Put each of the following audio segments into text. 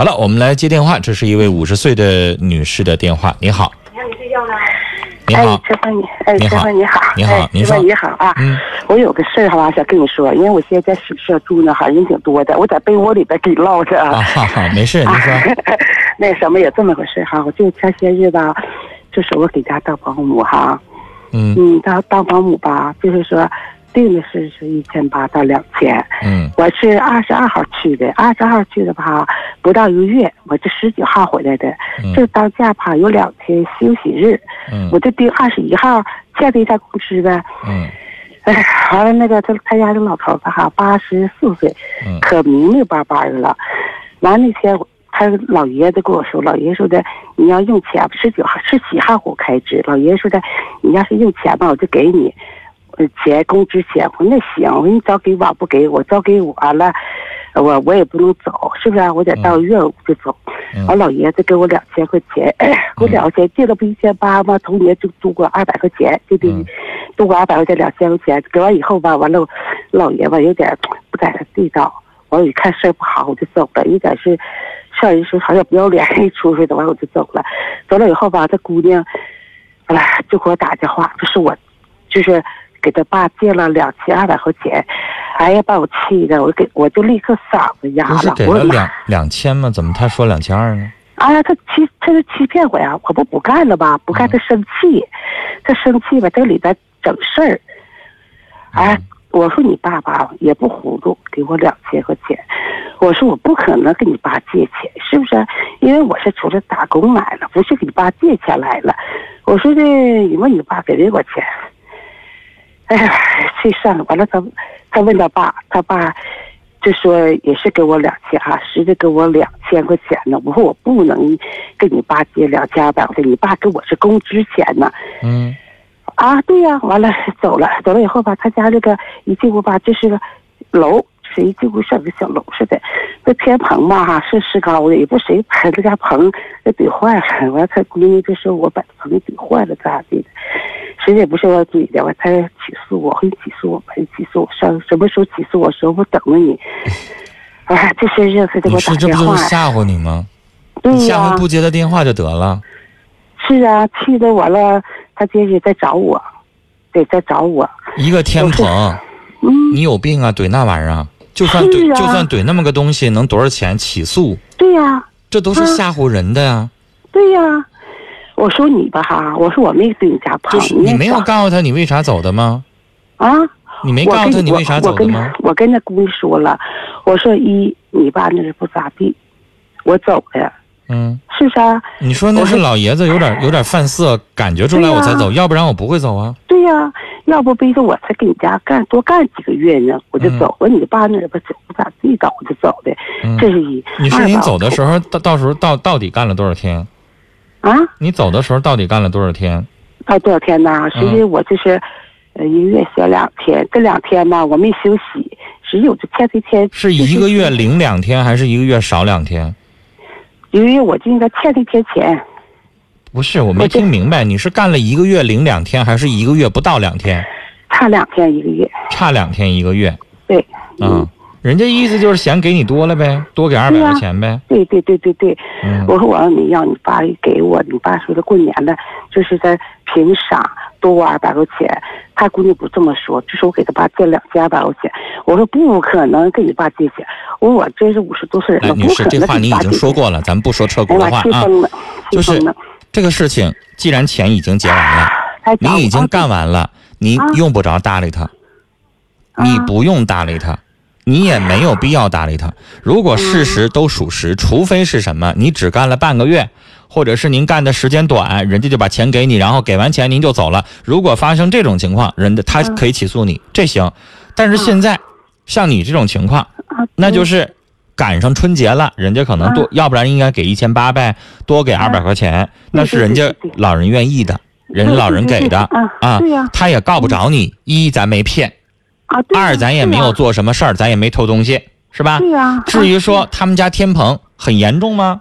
好了，我们来接电话，这是一位五十岁的女士的电话。你好，你看你睡觉呢？你好。哎，，陈峰你，哎，你好。你好，你好哎您说。你好啊，嗯。我有个事儿哈，想跟你说，因为我现在在宿舍住呢，哈，人挺多的，我在被窝里边给你唠着。啊，哈哈，没事，你说，那什么也这么回事哈，我就前些日吧，就是我给家当保姆哈，嗯。嗯，当当保姆吧，就是说定的是是一千八到两千，嗯。我是二十二号去的，二十二号去的吧，不到一个月，我这十九号回来的，嗯。这当假吧有两天休息日，嗯。我就定二十一号欠他一下工资呗。嗯。哎，完了那个他他家这老头子哈，八十四岁，嗯。可明明白白的了。完了那天他老爷子跟我说，老爷说的你要用钱，十九号十七号给我开支，老爷说的你要是用钱吧，我就给你。呃，钱工资钱，我说那行，我说你早给晚不给我，早给我了，我我也不能走，是不是、啊？我得到月我就走。嗯完，老爷子给我两千块钱，给我两块钱，借了不一千八吗？头年就多过二百块钱，对对嗯，租过二百块钱两千块钱，给完以后吧，完了，老爷吧有点不在他地道，完我一看事儿不好，我就走了，有点是上人说好像不要脸一出去的，完我就走了，走了以后吧，这姑娘，哎呀，就给我打电话，就是我，就是给他爸借了两千二百块钱，哎呀，把我气的，我给我就立刻嗓子哑不是了，我说妈给了两两千吗？怎么他说两千二呢？哎呀，他欺他是欺骗我呀！我不不干了吧？不干他生气，他生气吧，这里边整事儿。哎，我说你爸爸也不糊涂，给我两千块钱。我说我不可能跟你爸借钱，是不是？因为我是出来打工来了，不是给你爸借钱来了。我说的，你问你爸给没给我钱？哎呀，气上了。完了他，他问他爸，他爸就说也是给我两千啊，实际给我两千块钱呢。我说我不能跟你爸借两千二百块钱，你爸给我是工资钱呢。嗯啊，对呀、完了走了，走了以后吧，他家这个一进屋吧，就是个楼，是一进屋像个小楼似的。这天棚吧哈是石膏的，也不谁把这家棚给怼坏了。完了，他闺女就说我把棚给怼坏了咋地的，谁也不是我怼的，完他起诉我，会起诉我吧，你起诉我上什么时候起诉我？说我等着你。哎，这些日子给你我打是这不电话呀，就是吓唬你吗？对呀、你下回不接他电话就得了。是啊，气的完了，他姐姐在找我，对，再找我。一个天棚，嗯，你有病啊？怼那玩意儿啊？就算怼，啊就算怼那么个东西，能多少钱？起诉，对呀、这都是嗯吓唬人的呀。对呀、我说你吧哈，我说我没对你家胖，就是你没有告诉他你为啥走的吗？啊？你没告诉他你为啥走的吗？我跟那姑娘说了，我说一你爸那是不咋地，我走的，嗯，是不是啊？你说那是老爷子有点有点犯色，感觉出来我才走，要不然我不会走啊。对呀、要不逼着我才给你家干多干几个月呢，我就嗯走。我说你爸那不走不咋地，搞我就走的，嗯，这是一。你说你走的时候，到到时候到到底干了多少天？啊？你走的时候到底干了多少天？干多少天呢？实际我就是，呃，一个月休两天，这两天呢我没休息，实际我就欠这天是一个月零两天，还是一个月少两天？因为我就应该欠这天钱，不是，我没听明白，你是干了一个月零两天，还是一个月不到两天？差两天一个月。差两天一个月对，嗯？人家意思就是嫌给你多了呗，多给二百块钱呗。对对对对对，嗯我说我让你要你爸给我，你爸说的过年了，就是在凭啥多我二百块钱？他姑娘不这么说，就是我给他爸借两千二百块钱。我说不可能跟你爸借钱，我说我这是五十多岁人来，了，女士，不可能这话你已。经说过了，咱们不说撤哎呀妈，气股的话啊。就是。这个事情既然钱已经结完了，你已经干完了，你啊用不着搭理他，啊你不用搭理他，你也没有必要搭理他。如果事实都属实，除非是什么，你只干了半个月，或者是您干的时间短，人家就把钱给你，然后给完钱您就走了。如果发生这种情况，人家他可以起诉你，这行。但是现在像你这种情况，啊那就是赶上春节了，人家可能多，要不然应该给一千八呗，多给二百块钱，那是人家老人愿意的，人家老人给的对啊啊对呀，他也告不着你，一咱没骗，二咱也没有。做什么事儿，咱也没偷东西，是吧对？呀。至于啊说他们家天棚很严重吗？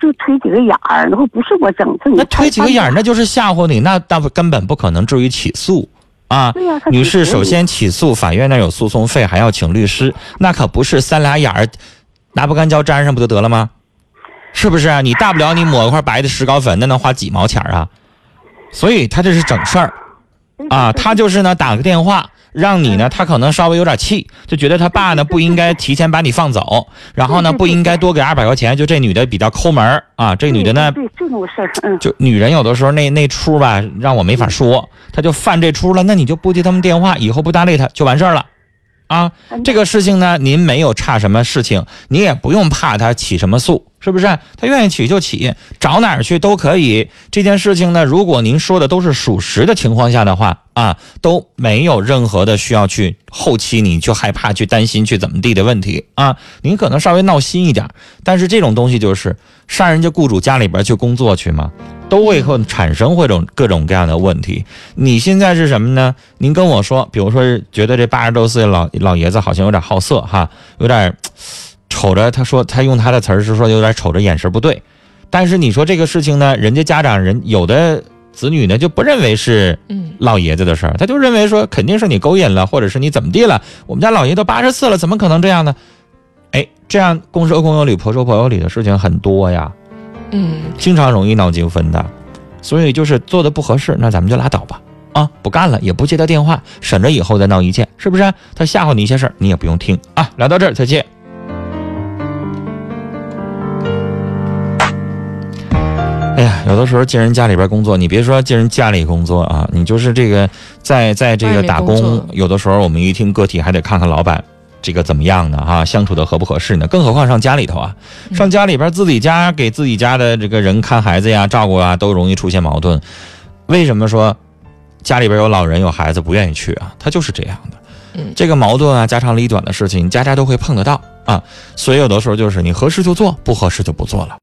就推几个眼儿，然后不是我整，这你那推几个眼儿，那就是吓唬你，那那不根本不可能至于起诉啊。女士，首先起诉法院那有诉讼费，还要请律师，那可不是三俩眼儿拿不干胶粘上不就得了吗？是不是啊？你大不了你抹一块白的石膏粉，那能花几毛钱啊？所以他这是整事儿啊，他就是呢打个电话让你呢，他可能稍微有点气，就觉得他爸呢不应该提前把你放走，然后呢不应该多给二百块钱，就这女的比较抠门儿啊，这女的呢对，就那个事儿，嗯，就女人有的时候那那出吧，让我没法说，她就犯这出了，那你就不接他们电话，以后不搭理她就完事儿了，啊，这个事情呢，您没有差什么事情，你也不用怕他起什么诉，是不是？他愿意起就起，找哪儿去都可以。这件事情呢，如果您说的都是属实的情况下的话，啊，都没有任何的需要去后期你就害怕去担心去怎么地的问题啊。您可能稍微闹心一点，但是这种东西就是上人家雇主家里边去工作去嘛。都会会产生会种各种各样的问题。你现在是什么呢？您跟我说，比如说觉得这八十多岁老老爷子好像有点好色哈，有点瞅着。他说他用他的词儿是说有点瞅着眼神不对。但是你说这个事情呢，人家家长人有的子女呢就不认为是老爷子的事儿，他就认为说肯定是你勾引了，或者是你怎么地了。我们家老爷都八十四了，怎么可能这样呢？哎，这样公说公有理，婆说婆有理的事情很多呀。嗯，经常容易闹纠纷的，所以就是做的不合适，那咱们就拉倒吧，啊，不干了，也不接他电话，省着以后再闹意见，是不是？他吓唬你一些事儿，你也不用听啊。聊到这儿，再见。哎呀，有的时候进人家里边工作，你别说进人家里工作啊，你就是这个在在这个打工，有的时候我们一听个体还得看看老板。这个怎么样呢？哈，相处的合不合适呢？更何况上家里头啊，上家里边自己家给自己家的这个人看孩子呀、照顾啊，都容易出现矛盾。为什么说家里边有老人有孩子不愿意去啊？他就是这样的。这个矛盾啊，家长里短的事情，家家都会碰得到啊。所以有的时候就是你合适就做，不合适就不做了。